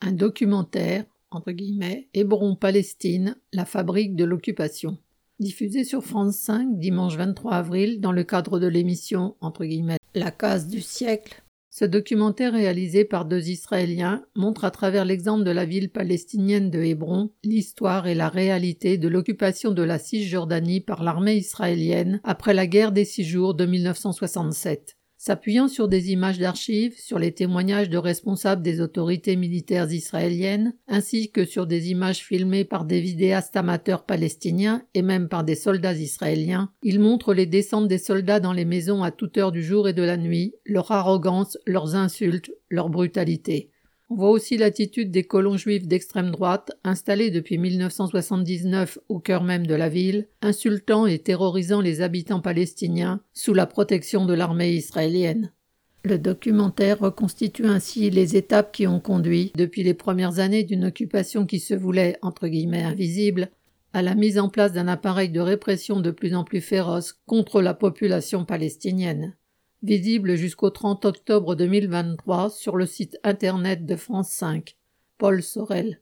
un documentaire, entre guillemets, Hébron-Palestine, la fabrique de l'occupation. Diffusé sur France 5 dimanche 23 avril dans le cadre de l'émission, entre guillemets, La case du siècle, ce documentaire réalisé par deux Israéliens montre à travers l'exemple de la ville palestinienne de Hébron l'histoire et la réalité de l'occupation de la Cisjordanie par l'armée israélienne après la guerre des six jours de 1967. S'appuyant sur des images d'archives, sur les témoignages de responsables des autorités militaires israéliennes, ainsi que sur des images filmées par des vidéastes amateurs palestiniens et même par des soldats israéliens, il montre les descentes des soldats dans les maisons à toute heure du jour et de la nuit, leur arrogance, leurs insultes, leur brutalité. On voit aussi l'attitude des colons juifs d'extrême droite, installés depuis 1979 au cœur même de la ville, insultant et terrorisant les habitants palestiniens sous la protection de l'armée israélienne. Le documentaire reconstitue ainsi les étapes qui ont conduit, depuis les premières années d'une occupation qui se voulait entre guillemets invisible, à la mise en place d'un appareil de répression de plus en plus féroce contre la population palestinienne visible jusqu'au 30 octobre 2023 sur le site internet de France 5. Paul Sorel.